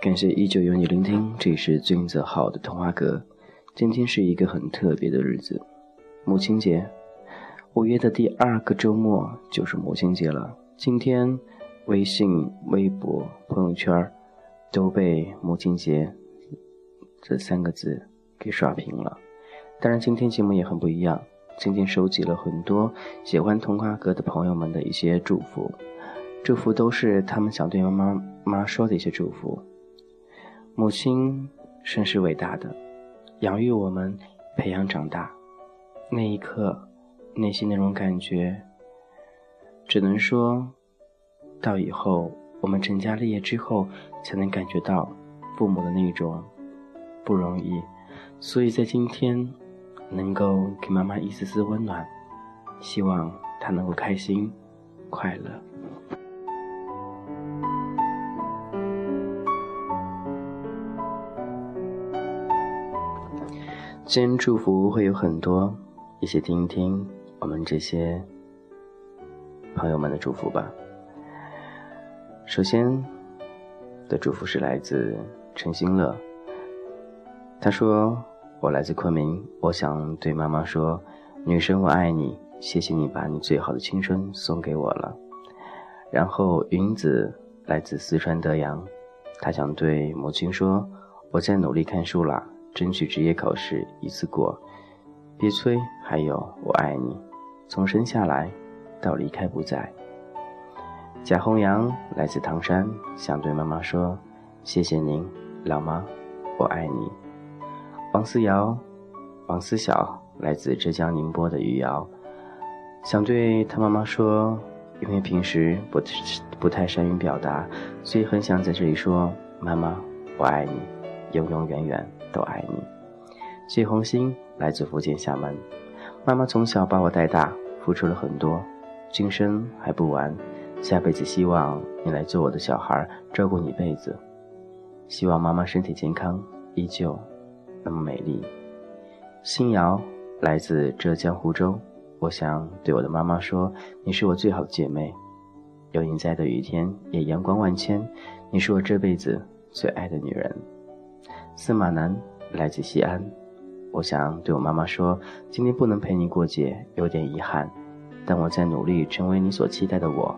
感谢依旧有你聆听，这里是君子好的童话阁。今天是一个很特别的日子，母亲节。五月的第二个周末就是母亲节了。今天，微信、微博、朋友圈都被“母亲节”这三个字给刷屏了。当然，今天节目也很不一样。今天收集了很多喜欢童话阁的朋友们的一些祝福，祝福都是他们想对妈妈妈说的一些祝福。母亲甚是伟大的，养育我们，培养长大。那一刻，内心那种感觉，只能说，到以后我们成家立业之后，才能感觉到父母的那种不容易。所以在今天，能够给妈妈一丝丝温暖，希望她能够开心、快乐。今天祝福会有很多，一起听一听我们这些朋友们的祝福吧。首先的祝福是来自陈新乐，他说：“我来自昆明，我想对妈妈说，女神我爱你，谢谢你把你最好的青春送给我了。”然后云子来自四川德阳，他想对母亲说：“我在努力看书了。”争取职业考试一次过，别催。还有，我爱你，从生下来到离开不在。贾红阳来自唐山，想对妈妈说：“谢谢您，老妈，我爱你。”王思瑶、王思晓来自浙江宁波的余姚，想对他妈妈说：“因为平时不不太善于表达，所以很想在这里说，妈妈，我爱你，永永远远。”都爱你，谢红星来自福建厦门。妈妈从小把我带大，付出了很多，今生还不完，下辈子希望你来做我的小孩，照顾你一辈子。希望妈妈身体健康，依旧那么美丽。新瑶来自浙江湖州，我想对我的妈妈说，你是我最好的姐妹。有你在的雨天也阳光万千，你是我这辈子最爱的女人。司马南来自西安，我想对我妈妈说：今天不能陪你过节，有点遗憾，但我在努力成为你所期待的我。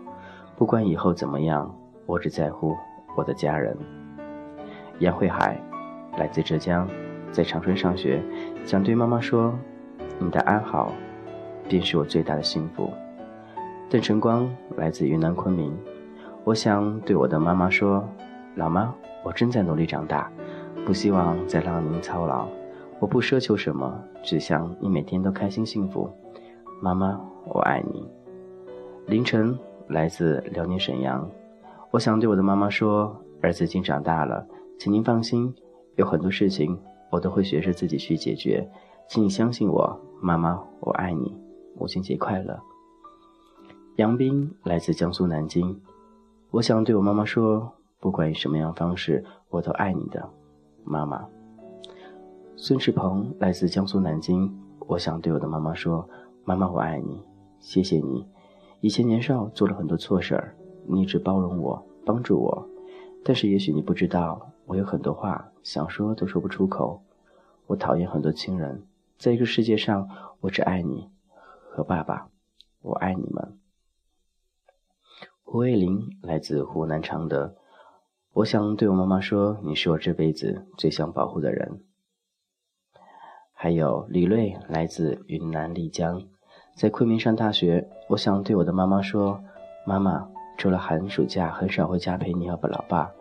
不管以后怎么样，我只在乎我的家人。杨慧海来自浙江，在长春上学，想对妈妈说：你的安好，便是我最大的幸福。邓晨光来自云南昆明，我想对我的妈妈说：老妈，我正在努力长大。不希望再让您操劳，我不奢求什么，只想你每天都开心幸福。妈妈，我爱你。凌晨来自辽宁沈阳，我想对我的妈妈说：儿子已经长大了，请您放心，有很多事情我都会学着自己去解决，请你相信我。妈妈，我爱你，母亲节快乐。杨斌来自江苏南京，我想对我妈妈说：不管以什么样方式，我都爱你的。妈妈，孙世鹏来自江苏南京。我想对我的妈妈说：“妈妈，我爱你，谢谢你。以前年少做了很多错事儿，你一直包容我，帮助我。但是也许你不知道，我有很多话想说都说不出口。我讨厌很多亲人，在一个世界上，我只爱你和爸爸。我爱你们。”胡卫林来自湖南常德。我想对我妈妈说：“你是我这辈子最想保护的人。”还有李瑞来自云南丽江，在昆明上大学。我想对我的妈妈说：“妈妈，除了寒暑假，很少回家陪你和老爸，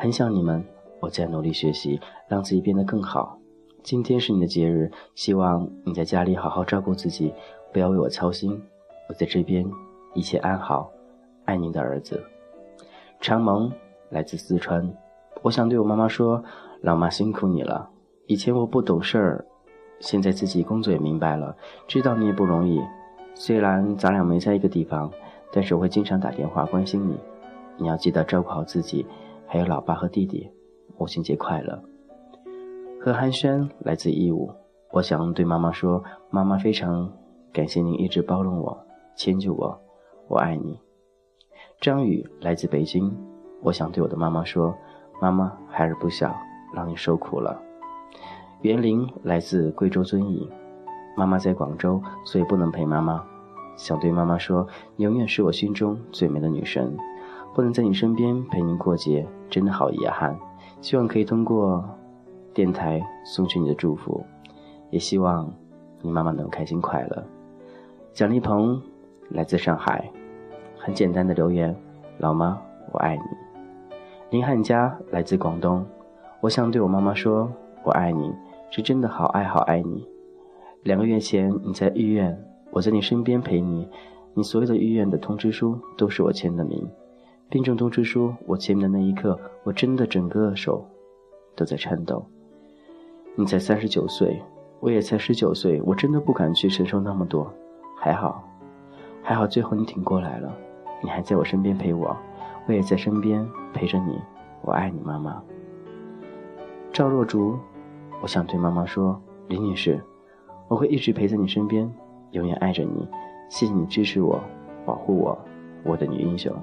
很想你们。我在努力学习，让自己变得更好。今天是你的节日，希望你在家里好好照顾自己，不要为我操心。我在这边一切安好，爱你的儿子，长蒙。”来自四川，我想对我妈妈说：“老妈辛苦你了。以前我不懂事儿，现在自己工作也明白了，知道你也不容易。虽然咱俩没在一个地方，但是我会经常打电话关心你。你要记得照顾好自己，还有老爸和弟弟。母亲节快乐。”何寒轩来自义乌，我想对妈妈说：“妈妈非常感谢您一直包容我、迁就我，我爱你。张宇来自北京，我想对我的妈妈说：妈妈孩儿不小，让你受苦了。袁林来自贵州遵义，妈妈在广州，所以不能陪妈妈。想对妈妈说：你永远是我心中最美的女神，不能在你身边陪您过节，真的好遗憾。希望可以通过电台送去你的祝福，也希望你妈妈能开心快乐。蒋丽鹏来自上海，很简单的留言：老妈，我爱你。林汉佳来自广东，我想对我妈妈说：我爱你，是真的好爱好爱你。两个月前你在医院，我在你身边陪你，你所有的医院的通知书都是我签的名。病重通知书，我签名的那一刻，我真的整个手都在颤抖。你才三十九岁，我也才十九岁，我真的不敢去承受那么多。还好，还好，最后你挺过来了，你还在我身边陪我，我也在身边陪着你。我爱你，妈妈。赵若竹，我想对妈妈说，李女士，我会一直陪在你身边，永远爱着你。谢谢你支持我，保护我，我的女英雄。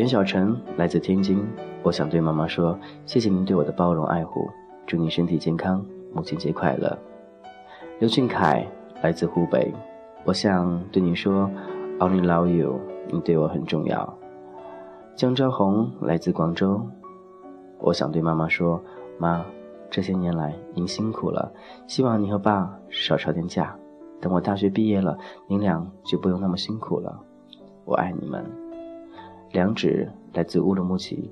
袁小晨来自天津，我想对妈妈说：谢谢您对我的包容爱护，祝您身体健康，母亲节快乐。刘俊凯来自湖北，我想对你说：Only love you，你对我很重要。江昭红来自广州，我想对妈妈说：妈，这些年来您辛苦了，希望你和爸少吵点架，等我大学毕业了，您俩就不用那么辛苦了。我爱你们。两指来自乌鲁木齐，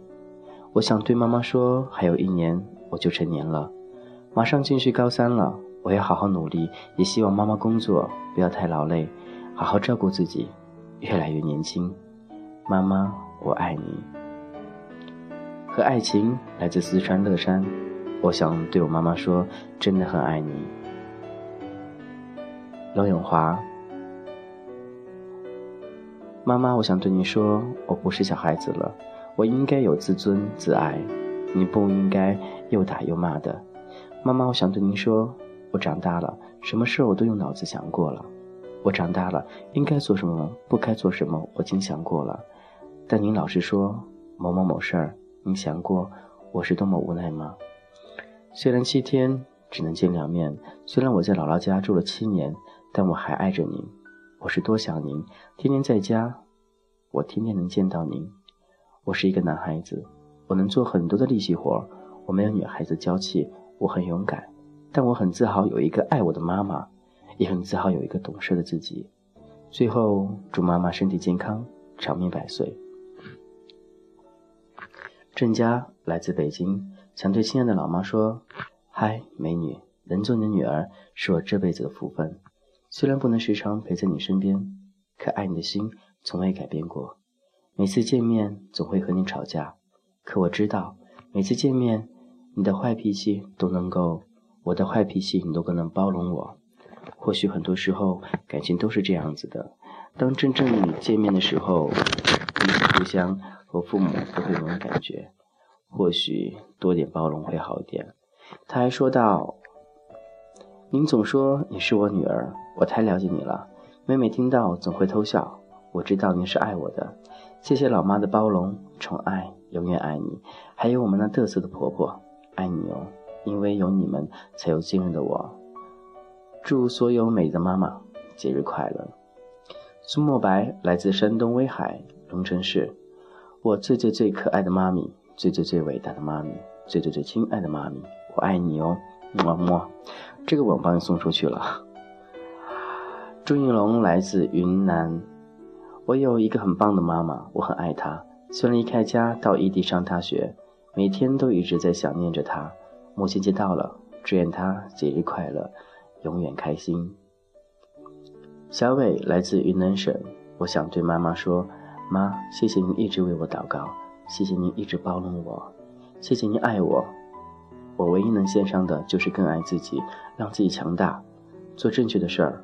我想对妈妈说：还有一年我就成年了，马上进去高三了，我要好好努力，也希望妈妈工作不要太劳累，好好照顾自己，越来越年轻。妈妈，我爱你。和爱情来自四川乐山，我想对我妈妈说：真的很爱你。罗永华。妈妈，我想对你说，我不是小孩子了，我应该有自尊自爱，你不应该又打又骂的。妈妈，我想对您说，我长大了，什么事我都用脑子想过了。我长大了，应该做什么，不该做什么，我已经想过了。但您老是说某某某事儿，您想过我是多么无奈吗？虽然七天只能见两面，虽然我在姥姥家住了七年，但我还爱着您。我是多想您，天天在家，我天天能见到您。我是一个男孩子，我能做很多的力气活，我没有女孩子娇气，我很勇敢，但我很自豪有一个爱我的妈妈，也很自豪有一个懂事的自己。最后，祝妈妈身体健康，长命百岁。郑佳来自北京，想对亲爱的老妈说：“嗨，美女，能做你的女儿，是我这辈子的福分。”虽然不能时常陪在你身边，可爱你的心从未改变过。每次见面总会和你吵架，可我知道，每次见面，你的坏脾气都能够，我的坏脾气你都更能包容我。或许很多时候感情都是这样子的，当真正见面的时候，彼此互相和父母都会有种感觉。或许多点包容会好一点。他还说到。您总说你是我女儿，我太了解你了。每每听到，总会偷笑。我知道您是爱我的。谢谢老妈的包容宠爱，永远爱你。还有我们那嘚瑟的婆婆，爱你哦。因为有你们，才有今日的我。祝所有美的妈妈节日快乐。苏墨白来自山东威海龙城市，我最最最可爱的妈咪，最最最伟大的妈咪，最最最亲爱的妈咪，我爱你哦。么么，这个我帮你送出去了。朱应龙来自云南，我有一个很棒的妈妈，我很爱她。虽然离开家到异地上大学，每天都一直在想念着她。母亲节到了，祝愿她节日快乐，永远开心。小伟来自云南省，我想对妈妈说：妈，谢谢您一直为我祷告，谢谢您一直包容我，谢谢您爱我。我唯一能献上的就是更爱自己，让自己强大，做正确的事儿，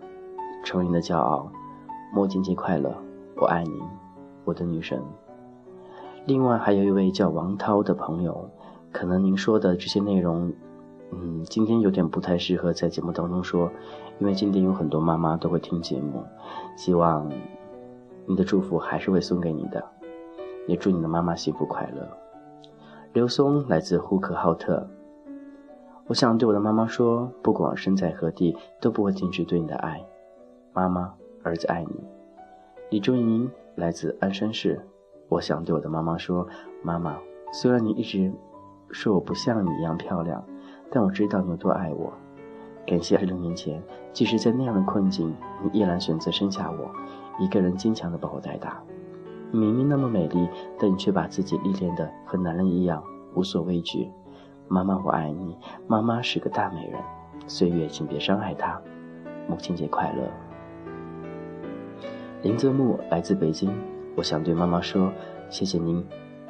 成为您的骄傲。母亲节快乐，我爱你，我的女神。另外还有一位叫王涛的朋友，可能您说的这些内容，嗯，今天有点不太适合在节目当中说，因为今天有很多妈妈都会听节目，希望你的祝福还是会送给你的，也祝你的妈妈幸福快乐。刘松来自呼和浩特，我想对我的妈妈说，不管身在何地，都不会停止对你的爱，妈妈，儿子爱你。李忠莹来自鞍山市，我想对我的妈妈说，妈妈，虽然你一直说我不像你一样漂亮。但我知道你有多爱我，感谢二十六年前，即使在那样的困境，你依然选择生下我，一个人坚强的把我带大。明明那么美丽，但你却把自己历练的和男人一样无所畏惧。妈妈，我爱你。妈妈是个大美人，岁月请别伤害她。母亲节快乐。林泽木来自北京，我想对妈妈说，谢谢您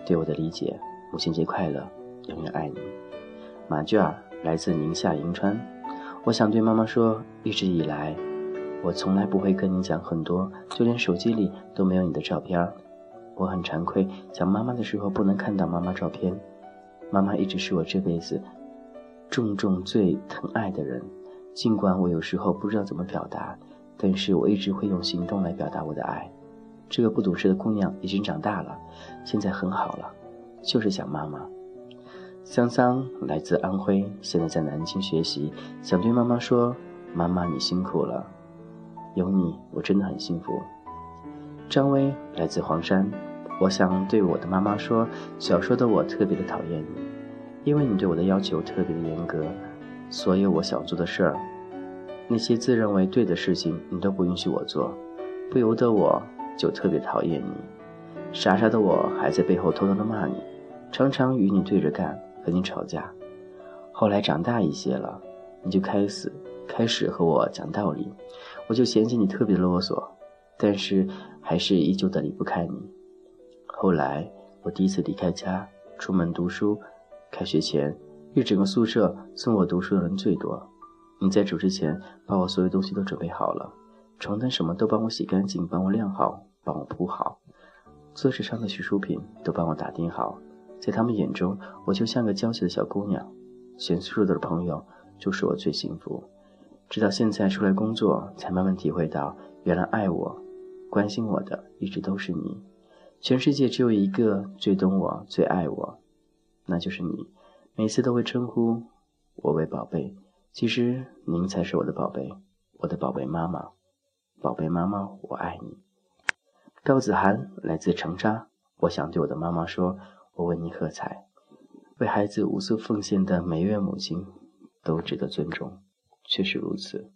对我的理解。母亲节快乐，永远爱你。马娟儿。来自宁夏银川，我想对妈妈说，一直以来，我从来不会跟你讲很多，就连手机里都没有你的照片。我很惭愧，讲妈妈的时候不能看到妈妈照片。妈妈一直是我这辈子重重最疼爱的人，尽管我有时候不知道怎么表达，但是我一直会用行动来表达我的爱。这个不懂事的姑娘已经长大了，现在很好了，就是想妈妈。桑桑来自安徽，现在在南京学习，想对妈妈说：“妈妈，你辛苦了，有你，我真的很幸福。”张威来自黄山，我想对我的妈妈说：“小时候的我特别的讨厌你，因为你对我的要求特别的严格，所有我想做的事儿，那些自认为对的事情，你都不允许我做，不由得我就特别讨厌你。傻傻的我还在背后偷偷的骂你，常常与你对着干。”和你吵架，后来长大一些了，你就开始开始和我讲道理，我就嫌弃你特别啰嗦，但是还是依旧的离不开你。后来我第一次离开家出门读书，开学前一整个宿舍送我读书的人最多，你在走之前把我所有东西都准备好了，床单什么都帮我洗干净，帮我晾好，帮我铺好，桌子上的洗漱品都帮我打点好。在他们眼中，我就像个娇气的小姑娘，选宿舍的朋友就是我最幸福。直到现在出来工作，才慢慢体会到，原来爱我、关心我的一直都是你。全世界只有一个最懂我、最爱我，那就是你。每次都会称呼我为宝贝，其实您才是我的宝贝，我的宝贝妈妈。宝贝妈妈，我爱你。高子涵来自长沙，我想对我的妈妈说。我为你喝彩，为孩子无私奉献的每一位母亲都值得尊重，确实如此。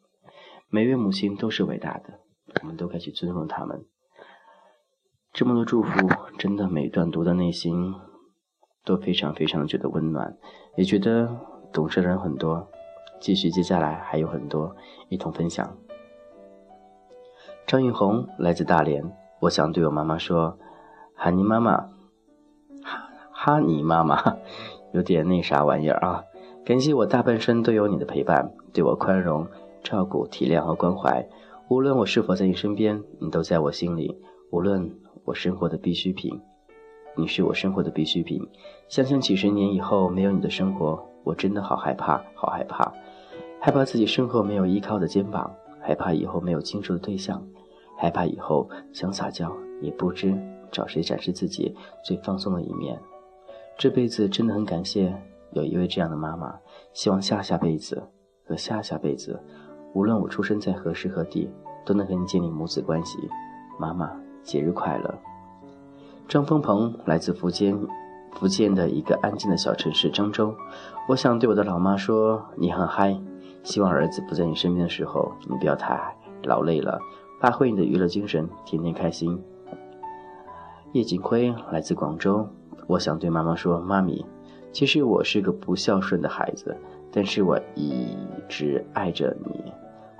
每一位母亲都是伟大的，我们都该去尊重他们。这么多祝福，真的每段读的内心都非常非常觉得温暖，也觉得懂事的人很多。继续，接下来还有很多一同分享。张云红来自大连，我想对我妈妈说：“哈尼妈妈。”哈哈尼妈妈，有点那啥玩意儿啊！感谢我大半生都有你的陪伴，对我宽容、照顾、体谅和关怀。无论我是否在你身边，你都在我心里。无论我生活的必需品，你是我生活的必需品。想想几十年以后没有你的生活，我真的好害怕，好害怕，害怕自己身后没有依靠的肩膀，害怕以后没有倾诉的对象，害怕以后想撒娇也不知找谁展示自己最放松的一面。这辈子真的很感谢有一位这样的妈妈，希望下下辈子和下下辈子，无论我出生在何时何地，都能和你建立母子关系。妈妈，节日快乐！张峰鹏来自福建，福建的一个安静的小城市漳州。我想对我的老妈说，你很嗨，希望儿子不在你身边的时候，你不要太劳累了，发挥你的娱乐精神，天天开心。叶景辉来自广州。我想对妈妈说：“妈咪，其实我是个不孝顺的孩子，但是我一直爱着你。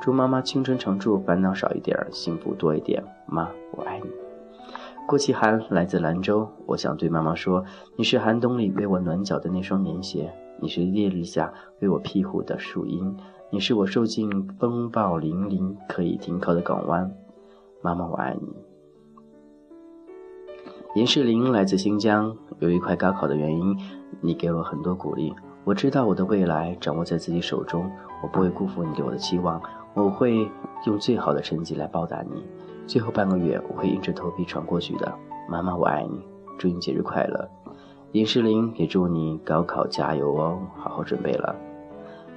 祝妈妈青春常驻，烦恼少一点，幸福多一点。妈，我爱你。”郭启涵来自兰州。我想对妈妈说：“你是寒冬里为我暖脚的那双棉鞋，你是烈日下为我庇护的树荫，你是我受尽风暴凛凛可以停靠的港湾。妈妈，我爱你。”严世林来自新疆，由于快高考的原因，你给我很多鼓励。我知道我的未来掌握在自己手中，我不会辜负你对我的期望，我会用最好的成绩来报答你。最后半个月，我会硬着头皮闯过去的。妈妈，我爱你，祝你节日快乐。尹诗林也祝你高考加油哦，好好准备了。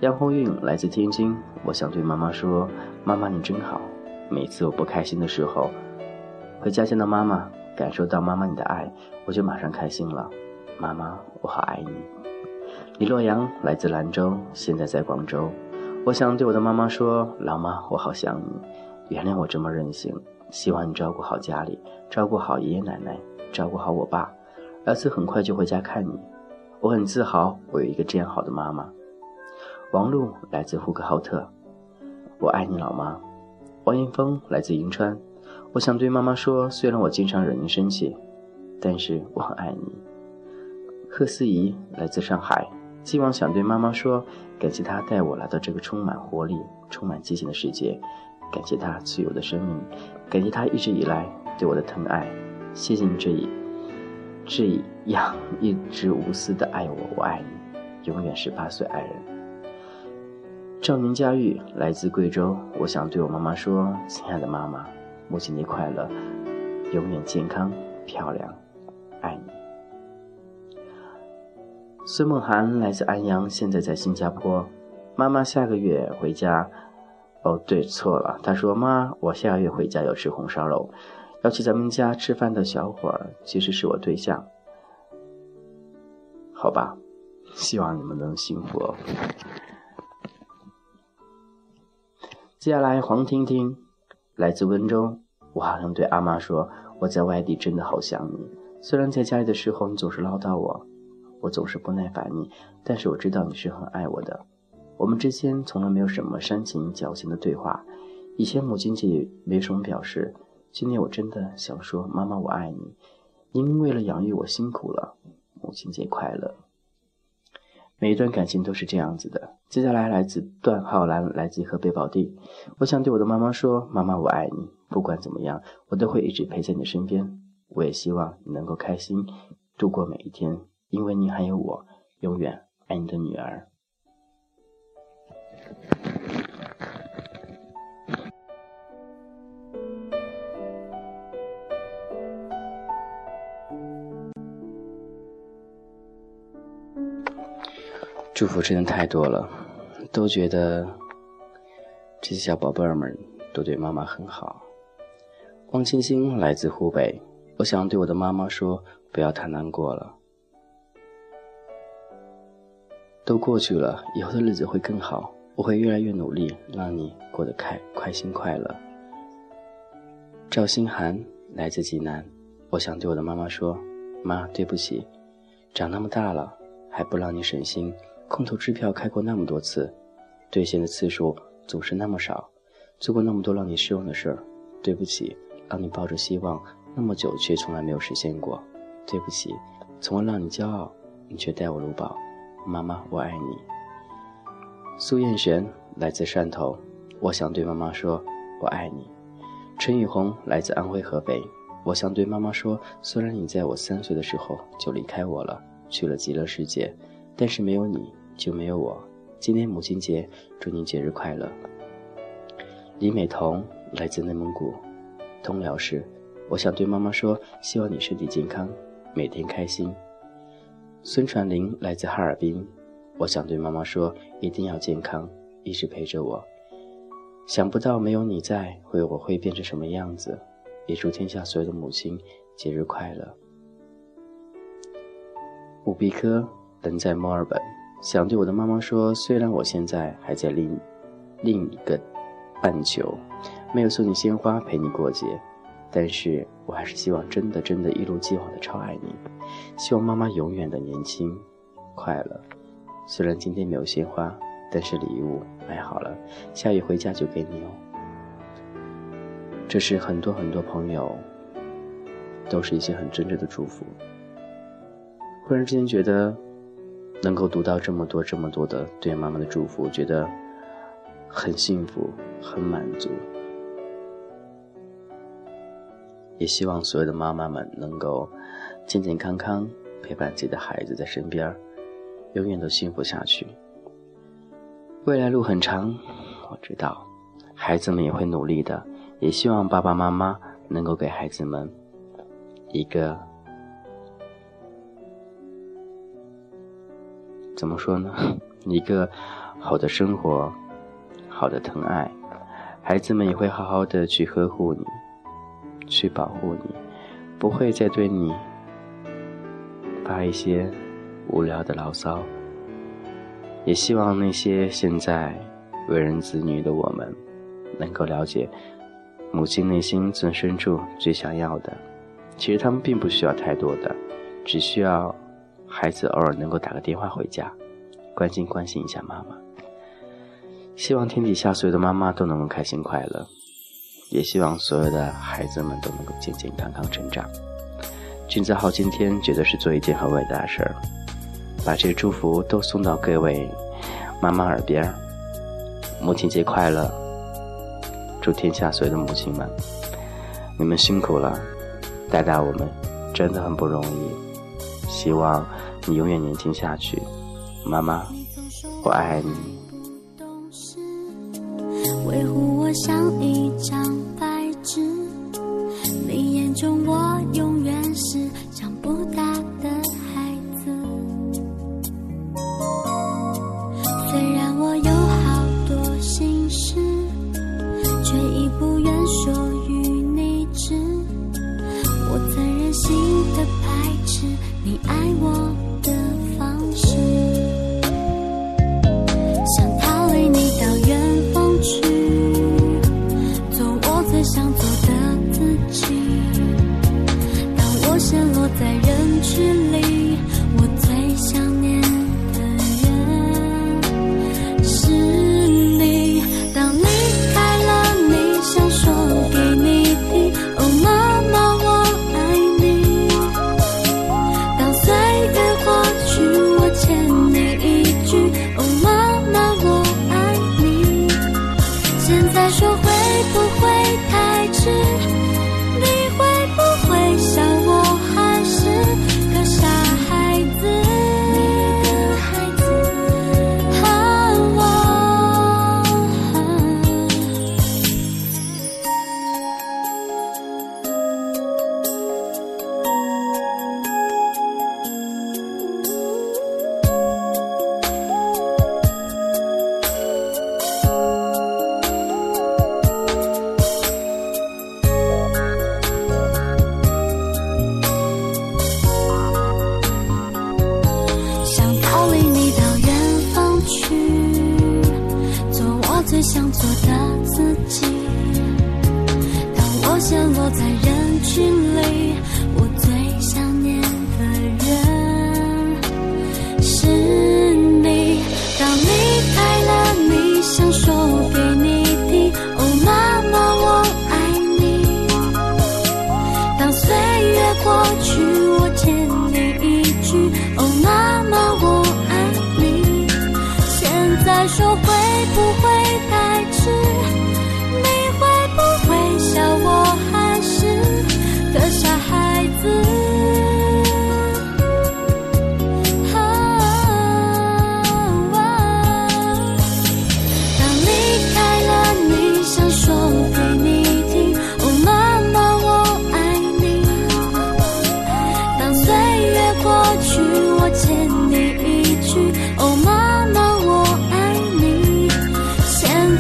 杨红运来自天津，我想对妈妈说，妈妈你真好。每次我不开心的时候，回家见到妈妈，感受到妈妈你的爱，我就马上开心了。妈妈，我好爱你。李洛阳来自兰州，现在在广州。我想对我的妈妈说，老妈，我好想你，原谅我这么任性。希望你照顾好家里，照顾好爷爷奶奶，照顾好我爸。儿子很快就回家看你，我很自豪，我有一个这样好的妈妈。王璐来自呼和浩特，我爱你，老妈。王艳峰来自银川，我想对妈妈说，虽然我经常惹您生气，但是我很爱你。贺思怡来自上海，希望想对妈妈说，感谢她带我来到这个充满活力、充满激情的世界，感谢她自由的生命，感谢她一直以来对我的疼爱，谢谢你这一这样一直无私的爱我，我爱你，永远十八岁爱人。赵明佳玉来自贵州，我想对我妈妈说，亲爱的妈妈，母亲节快乐，永远健康漂亮，爱你。孙梦涵来自安阳，现在在新加坡。妈妈下个月回家。哦，对，错了。他说：“妈，我下个月回家要吃红烧肉，要去咱们家吃饭的小伙儿其实是我对象。”好吧，希望你们能幸福哦。接下来，黄婷婷来自温州，我好像对阿妈说：“我在外地真的好想你。虽然在家里的时候你总是唠叨我。”我总是不耐烦你，但是我知道你是很爱我的。我们之间从来没有什么煽情矫情的对话。以前母亲节也没什么表示，今天我真的想说，妈妈我爱你。您为了养育我辛苦了，母亲节快乐。每一段感情都是这样子的。接下来来自段浩然，来自河北保地。我想对我的妈妈说，妈妈我爱你，不管怎么样，我都会一直陪在你身边。我也希望你能够开心度过每一天。因为你还有我，永远爱你的女儿。祝福真的太多了，都觉得这些小宝贝儿们都对妈妈很好。汪清清来自湖北，我想对我的妈妈说：不要太难过了。都过去了，以后的日子会更好。我会越来越努力，让你过得开开心快乐。赵心涵来自济南，我想对我的妈妈说：“妈，对不起，长那么大了还不让你省心，空头支票开过那么多次，兑现的次数总是那么少，做过那么多让你失望的事儿，对不起，让你抱着希望那么久却从来没有实现过，对不起，从而让你骄傲，你却待我如宝。”妈妈，我爱你。苏艳璇来自汕头，我想对妈妈说，我爱你。陈雨红来自安徽合肥，我想对妈妈说，虽然你在我三岁的时候就离开我了，去了极乐世界，但是没有你就没有我。今天母亲节，祝您节日快乐。李美彤来自内蒙古，通辽市，我想对妈妈说，希望你身体健康，每天开心。孙传林来自哈尔滨，我想对妈妈说，一定要健康，一直陪着我。想不到没有你在，会我会变成什么样子？也祝天下所有的母亲节日快乐。伍必科人在墨尔本，想对我的妈妈说，虽然我现在还在另另一个半球，没有送你鲜花陪你过节。但是我还是希望，真的真的，一如既往的超爱你。希望妈妈永远的年轻、快乐。虽然今天没有鲜花，但是礼物买好了，下雨回家就给你哦。这是很多很多朋友，都是一些很真挚的祝福。忽然之间觉得，能够读到这么多这么多的对妈妈的祝福，觉得很幸福，很满足。也希望所有的妈妈们能够健健康康陪伴自己的孩子在身边永远都幸福下去。未来路很长，我知道，孩子们也会努力的，也希望爸爸妈妈能够给孩子们一个怎么说呢？一个好的生活，好的疼爱，孩子们也会好好的去呵护你，去保护你，不会再对你发一些无聊的牢骚。也希望那些现在为人子女的我们，能够了解母亲内心最深处最想要的。其实他们并不需要太多的，只需要孩子偶尔能够打个电话回家，关心关心一下妈妈。希望天底下所有的妈妈都能够开心快乐，也希望所有的孩子们都能够健健康康成长。君子好今天觉得是做一件很伟大的事儿。把这个祝福都送到各位妈妈耳边母亲节快乐！祝天下所有的母亲们，你们辛苦了，带大我们真的很不容易。希望你永远年轻下去，妈妈，我爱你。维护我像一张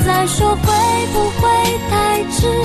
再说会不会太迟